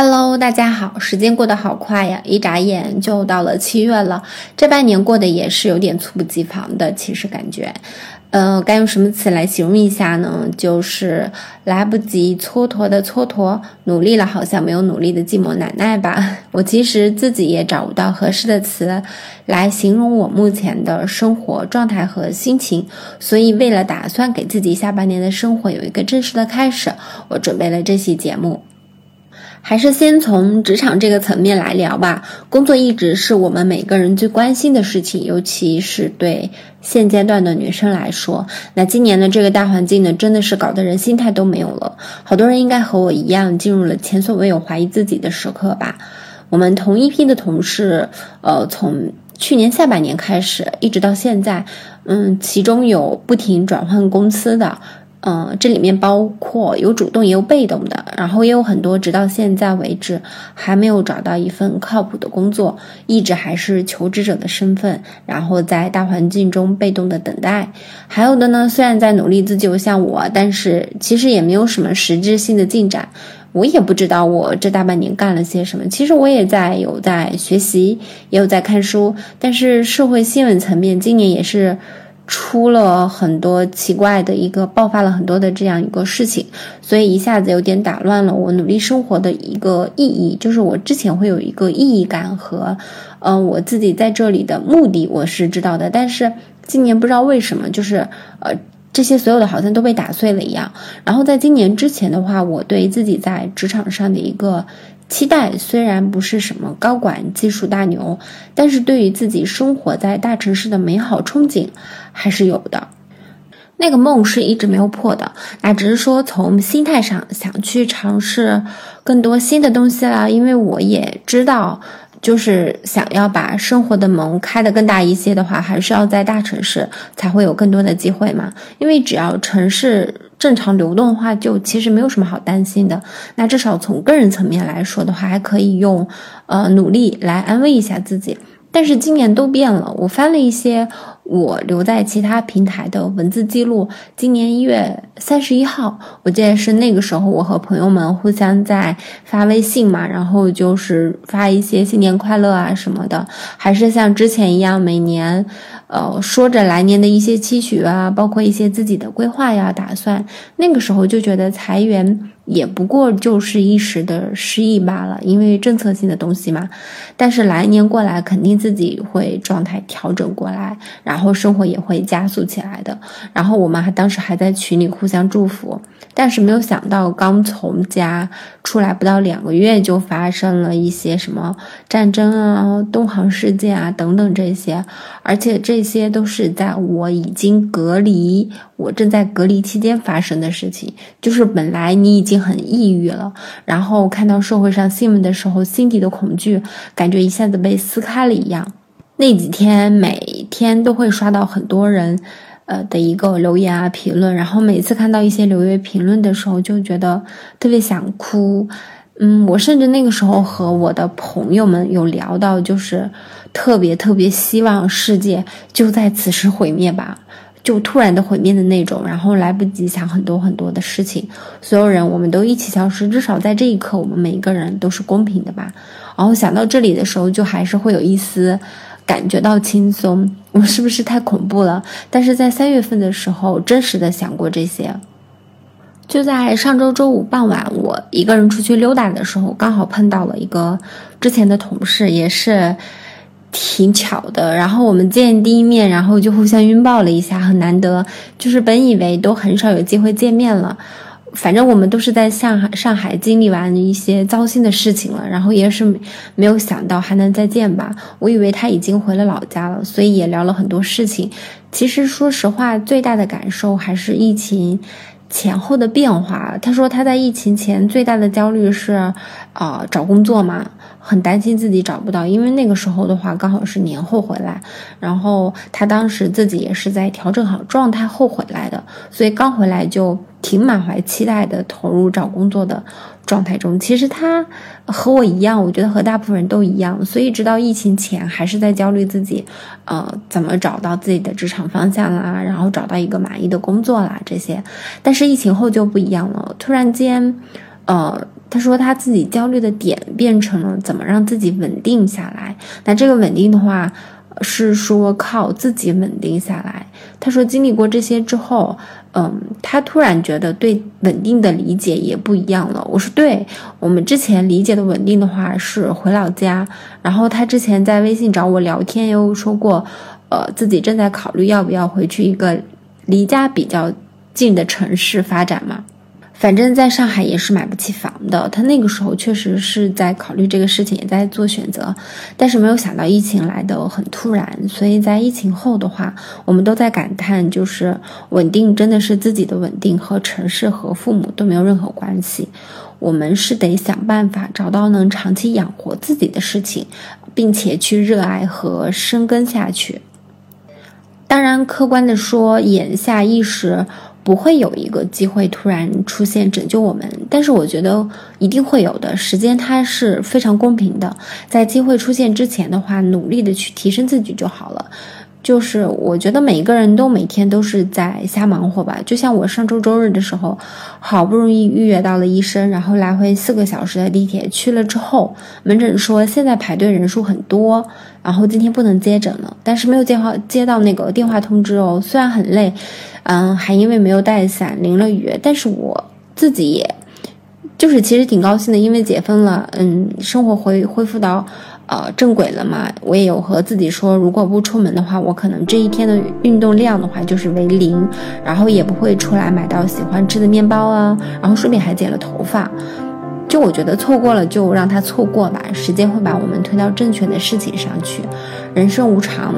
Hello，大家好，时间过得好快呀，一眨眼就到了七月了。这半年过得也是有点猝不及防的，其实感觉，呃，该用什么词来形容一下呢？就是来不及蹉跎的蹉跎，努力了好像没有努力的寂寞难耐吧。我其实自己也找不到合适的词来形容我目前的生活状态和心情，所以为了打算给自己下半年的生活有一个正式的开始，我准备了这期节目。还是先从职场这个层面来聊吧。工作一直是我们每个人最关心的事情，尤其是对现阶段的女生来说。那今年的这个大环境呢，真的是搞得人心态都没有了。好多人应该和我一样，进入了前所未有怀疑自己的时刻吧。我们同一批的同事，呃，从去年下半年开始，一直到现在，嗯，其中有不停转换公司的。嗯，这里面包括有主动也有被动的，然后也有很多直到现在为止还没有找到一份靠谱的工作，一直还是求职者的身份，然后在大环境中被动的等待。还有的呢，虽然在努力自救，像我，但是其实也没有什么实质性的进展。我也不知道我这大半年干了些什么。其实我也在有在学习，也有在看书，但是社会新闻层面今年也是。出了很多奇怪的一个爆发了很多的这样一个事情，所以一下子有点打乱了我努力生活的一个意义。就是我之前会有一个意义感和，嗯，我自己在这里的目的我是知道的，但是今年不知道为什么，就是呃这些所有的好像都被打碎了一样。然后在今年之前的话，我对自己在职场上的一个。期待虽然不是什么高管、技术大牛，但是对于自己生活在大城市的美好憧憬还是有的。那个梦是一直没有破的，那只是说从心态上想去尝试更多新的东西啦。因为我也知道。就是想要把生活的门开得更大一些的话，还是要在大城市才会有更多的机会嘛。因为只要城市正常流动的话，就其实没有什么好担心的。那至少从个人层面来说的话，还可以用呃努力来安慰一下自己。但是今年都变了，我翻了一些。我留在其他平台的文字记录，今年一月三十一号，我记得是那个时候，我和朋友们互相在发微信嘛，然后就是发一些新年快乐啊什么的，还是像之前一样，每年，呃，说着来年的一些期许啊，包括一些自己的规划呀、打算。那个时候就觉得裁员也不过就是一时的失意罢了，因为政策性的东西嘛。但是来年过来，肯定自己会状态调整过来，然后。生活也会加速起来的。然后我们还当时还在群里互相祝福，但是没有想到刚从家出来不到两个月，就发生了一些什么战争啊、东航事件啊等等这些，而且这这些都是在我已经隔离、我正在隔离期间发生的事情。就是本来你已经很抑郁了，然后看到社会上新闻的时候，心底的恐惧感觉一下子被撕开了一样。那几天每天都会刷到很多人，呃的一个留言啊评论，然后每次看到一些留言评论的时候，就觉得特别想哭。嗯，我甚至那个时候和我的朋友们有聊到，就是特别特别希望世界就在此时毁灭吧，就突然的毁灭的那种，然后来不及想很多很多的事情，所有人我们都一起消失，至少在这一刻，我们每一个人都是公平的吧。然后想到这里的时候，就还是会有一丝。感觉到轻松，我是不是太恐怖了？但是在三月份的时候，真实的想过这些。就在上周周五傍晚，我一个人出去溜达的时候，刚好碰到了一个之前的同事，也是挺巧的。然后我们见第一面，然后就互相拥抱了一下，很难得。就是本以为都很少有机会见面了。反正我们都是在上海上海经历完一些糟心的事情了，然后也是没有想到还能再见吧。我以为他已经回了老家了，所以也聊了很多事情。其实说实话，最大的感受还是疫情前后的变化。他说他在疫情前最大的焦虑是，啊找工作嘛，很担心自己找不到，因为那个时候的话刚好是年后回来，然后他当时自己也是在调整好状态后回来的，所以刚回来就。挺满怀期待的投入找工作的状态中，其实他和我一样，我觉得和大部分人都一样，所以直到疫情前还是在焦虑自己，呃，怎么找到自己的职场方向啦，然后找到一个满意的工作啦这些。但是疫情后就不一样了，突然间，呃，他说他自己焦虑的点变成了怎么让自己稳定下来。那这个稳定的话，是说靠自己稳定下来。他说经历过这些之后，嗯，他突然觉得对稳定的理解也不一样了。我说对，我们之前理解的稳定的话是回老家，然后他之前在微信找我聊天又说过，呃，自己正在考虑要不要回去一个离家比较近的城市发展嘛。反正在上海也是买不起房的，他那个时候确实是在考虑这个事情，也在做选择，但是没有想到疫情来的很突然，所以在疫情后的话，我们都在感叹，就是稳定真的是自己的稳定，和城市和父母都没有任何关系，我们是得想办法找到能长期养活自己的事情，并且去热爱和深耕下去。当然，客观的说，眼下一时。不会有一个机会突然出现拯救我们，但是我觉得一定会有的。时间它是非常公平的，在机会出现之前的话，努力的去提升自己就好了。就是我觉得每一个人都每天都是在瞎忙活吧。就像我上周周日的时候，好不容易预约到了医生，然后来回四个小时的地铁去了之后，门诊说现在排队人数很多，然后今天不能接诊了。但是没有接话接到那个电话通知哦，虽然很累。嗯，还因为没有带伞淋了雨，但是我自己也，就是其实挺高兴的，因为解封了，嗯，生活恢恢复到呃正轨了嘛。我也有和自己说，如果不出门的话，我可能这一天的运动量的话就是为零，然后也不会出来买到喜欢吃的面包啊，然后顺便还剪了头发。就我觉得错过了就让它错过吧，时间会把我们推到正确的事情上去，人生无常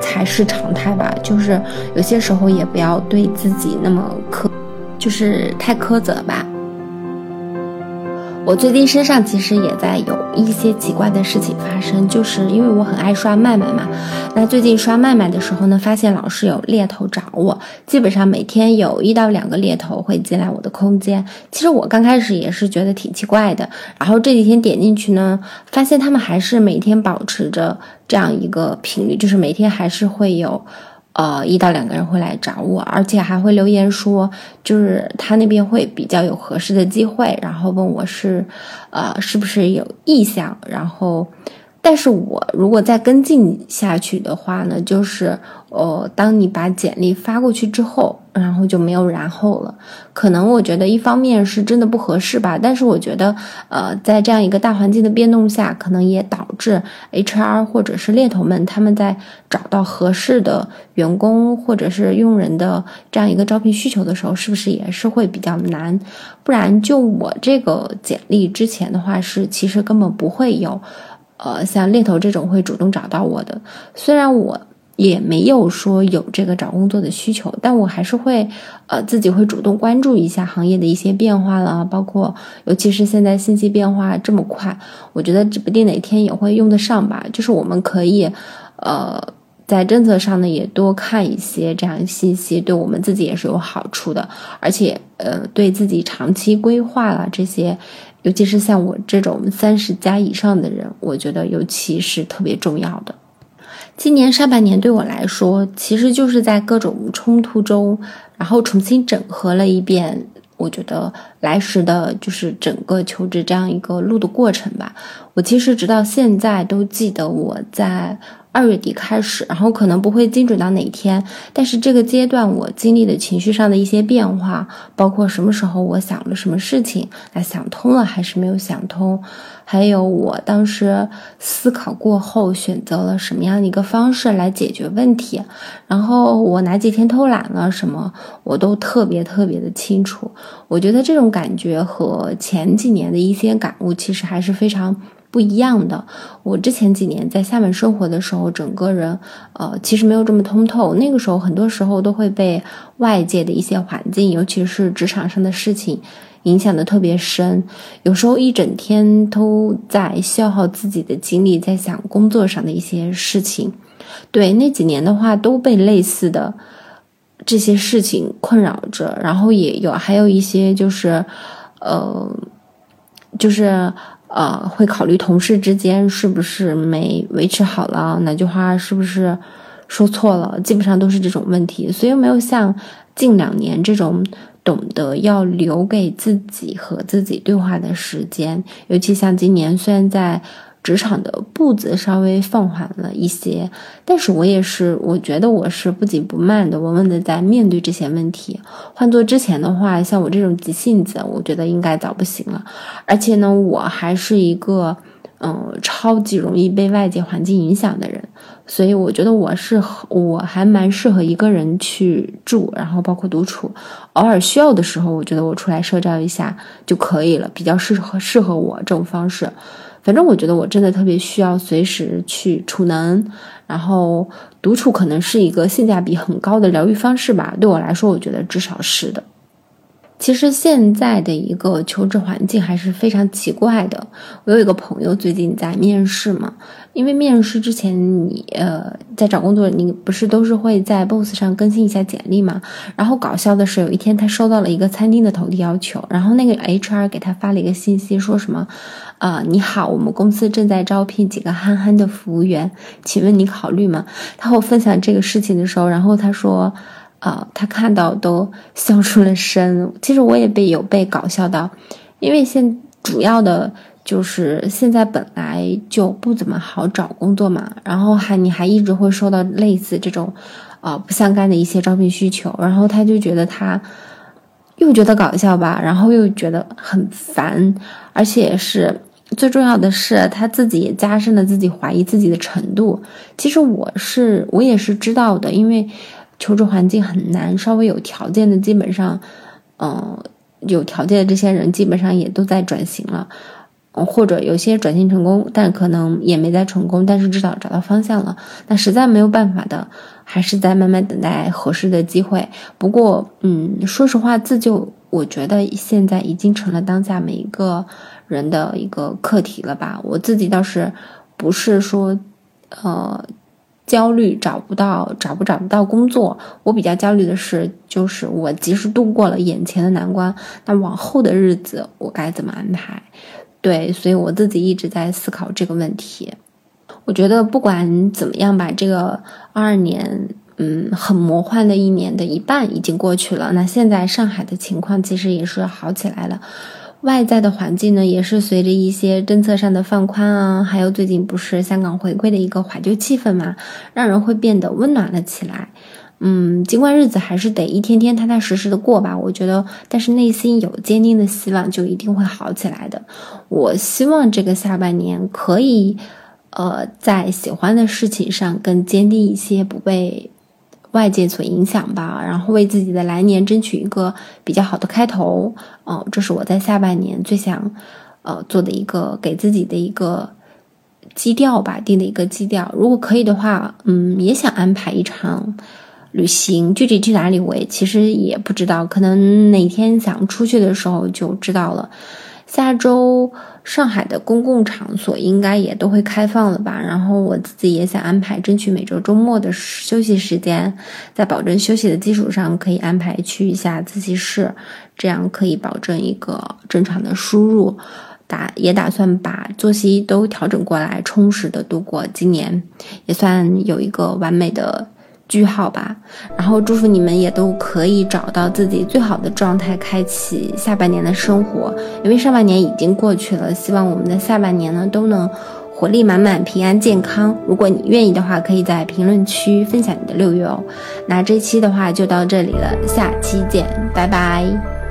才是常态吧。就是有些时候也不要对自己那么苛，就是太苛责吧。我最近身上其实也在有一些奇怪的事情发生，就是因为我很爱刷麦麦嘛。那最近刷麦麦的时候呢，发现老是有猎头找我，基本上每天有一到两个猎头会进来我的空间。其实我刚开始也是觉得挺奇怪的，然后这几天点进去呢，发现他们还是每天保持着这样一个频率，就是每天还是会有。呃，一到两个人会来找我，而且还会留言说，就是他那边会比较有合适的机会，然后问我是，呃，是不是有意向，然后。但是我如果再跟进下去的话呢，就是，呃，当你把简历发过去之后，然后就没有然后了。可能我觉得一方面是真的不合适吧，但是我觉得，呃，在这样一个大环境的变动下，可能也导致 HR 或者是猎头们他们在找到合适的员工或者是用人的这样一个招聘需求的时候，是不是也是会比较难？不然就我这个简历之前的话是，其实根本不会有。呃，像猎头这种会主动找到我的，虽然我也没有说有这个找工作的需求，但我还是会，呃，自己会主动关注一下行业的一些变化了，包括尤其是现在信息变化这么快，我觉得指不定哪天也会用得上吧。就是我们可以，呃，在政策上呢也多看一些这样信息，对我们自己也是有好处的，而且呃，对自己长期规划了这些。尤其是像我这种三十加以上的人，我觉得尤其是特别重要的。今年上半年对我来说，其实就是在各种冲突中，然后重新整合了一遍。我觉得来时的就是整个求职这样一个路的过程吧。我其实直到现在都记得我在。二月底开始，然后可能不会精准到哪一天，但是这个阶段我经历的情绪上的一些变化，包括什么时候我想了什么事情，那想通了还是没有想通，还有我当时思考过后选择了什么样的一个方式来解决问题，然后我哪几天偷懒了什么，我都特别特别的清楚。我觉得这种感觉和前几年的一些感悟其实还是非常。不一样的。我之前几年在厦门生活的时候，整个人呃其实没有这么通透。那个时候很多时候都会被外界的一些环境，尤其是职场上的事情影响的特别深。有时候一整天都在消耗自己的精力，在想工作上的一些事情。对那几年的话，都被类似的这些事情困扰着。然后也有还有一些就是呃就是。呃，会考虑同事之间是不是没维持好了，哪句话是不是说错了，基本上都是这种问题，所以没有像近两年这种懂得要留给自己和自己对话的时间。尤其像今年，虽然在职场的步子稍微放缓了一些，但是我也是，我觉得我是不紧不慢的，稳稳的在面对这些问题。换做之前的话，像我这种急性子，我觉得应该早不行了。而且呢，我还是一个，嗯，超级容易被外界环境影响的人，所以我觉得我是，我还蛮适合一个人去住，然后包括独处，偶尔需要的时候，我觉得我出来社交一下就可以了，比较适合适合我这种方式。反正我觉得我真的特别需要随时去储能，然后独处可能是一个性价比很高的疗愈方式吧。对我来说，我觉得至少是的。其实现在的一个求职环境还是非常奇怪的。我有一个朋友最近在面试嘛，因为面试之前你呃在找工作，你不是都是会在 Boss 上更新一下简历嘛？然后搞笑的是，有一天他收到了一个餐厅的投递要求，然后那个 HR 给他发了一个信息，说什么啊你好，我们公司正在招聘几个憨憨的服务员，请问你考虑吗？他和我分享这个事情的时候，然后他说。啊，他看到都笑出了声。其实我也被有被搞笑到，因为现主要的就是现在本来就不怎么好找工作嘛，然后还你还一直会收到类似这种，啊不相干的一些招聘需求，然后他就觉得他又觉得搞笑吧，然后又觉得很烦，而且是最重要的是他自己也加深了自己怀疑自己的程度。其实我是我也是知道的，因为。求职环境很难，稍微有条件的基本上，嗯，有条件的这些人基本上也都在转型了，或者有些转型成功，但可能也没在成功，但是至少找到方向了。那实在没有办法的，还是在慢慢等待合适的机会。不过，嗯，说实话，自救，我觉得现在已经成了当下每一个人的一个课题了吧。我自己倒是不是说，呃。焦虑找不到找不找不到工作，我比较焦虑的是，就是我即使度过了眼前的难关，那往后的日子我该怎么安排？对，所以我自己一直在思考这个问题。我觉得不管怎么样吧，这个二二年，嗯，很魔幻的一年的一半已经过去了。那现在上海的情况其实也是好起来了。外在的环境呢，也是随着一些政策上的放宽啊，还有最近不是香港回归的一个怀旧气氛嘛，让人会变得温暖了起来。嗯，尽管日子还是得一天天踏踏实实的过吧，我觉得，但是内心有坚定的希望，就一定会好起来的。我希望这个下半年可以，呃，在喜欢的事情上更坚定一些，不被。外界所影响吧，然后为自己的来年争取一个比较好的开头。哦，这是我在下半年最想，呃，做的一个给自己的一个基调吧，定的一个基调。如果可以的话，嗯，也想安排一场旅行，具体去哪里我也其实也不知道，可能哪天想出去的时候就知道了。下周上海的公共场所应该也都会开放了吧？然后我自己也想安排，争取每周周末的休息时间，在保证休息的基础上，可以安排去一下自习室，这样可以保证一个正常的输入。打也打算把作息都调整过来，充实的度过今年，也算有一个完美的。句号吧，然后祝福你们也都可以找到自己最好的状态，开启下半年的生活。因为上半年已经过去了，希望我们的下半年呢都能活力满满、平安健康。如果你愿意的话，可以在评论区分享你的六月哦。那这期的话就到这里了，下期见，拜拜。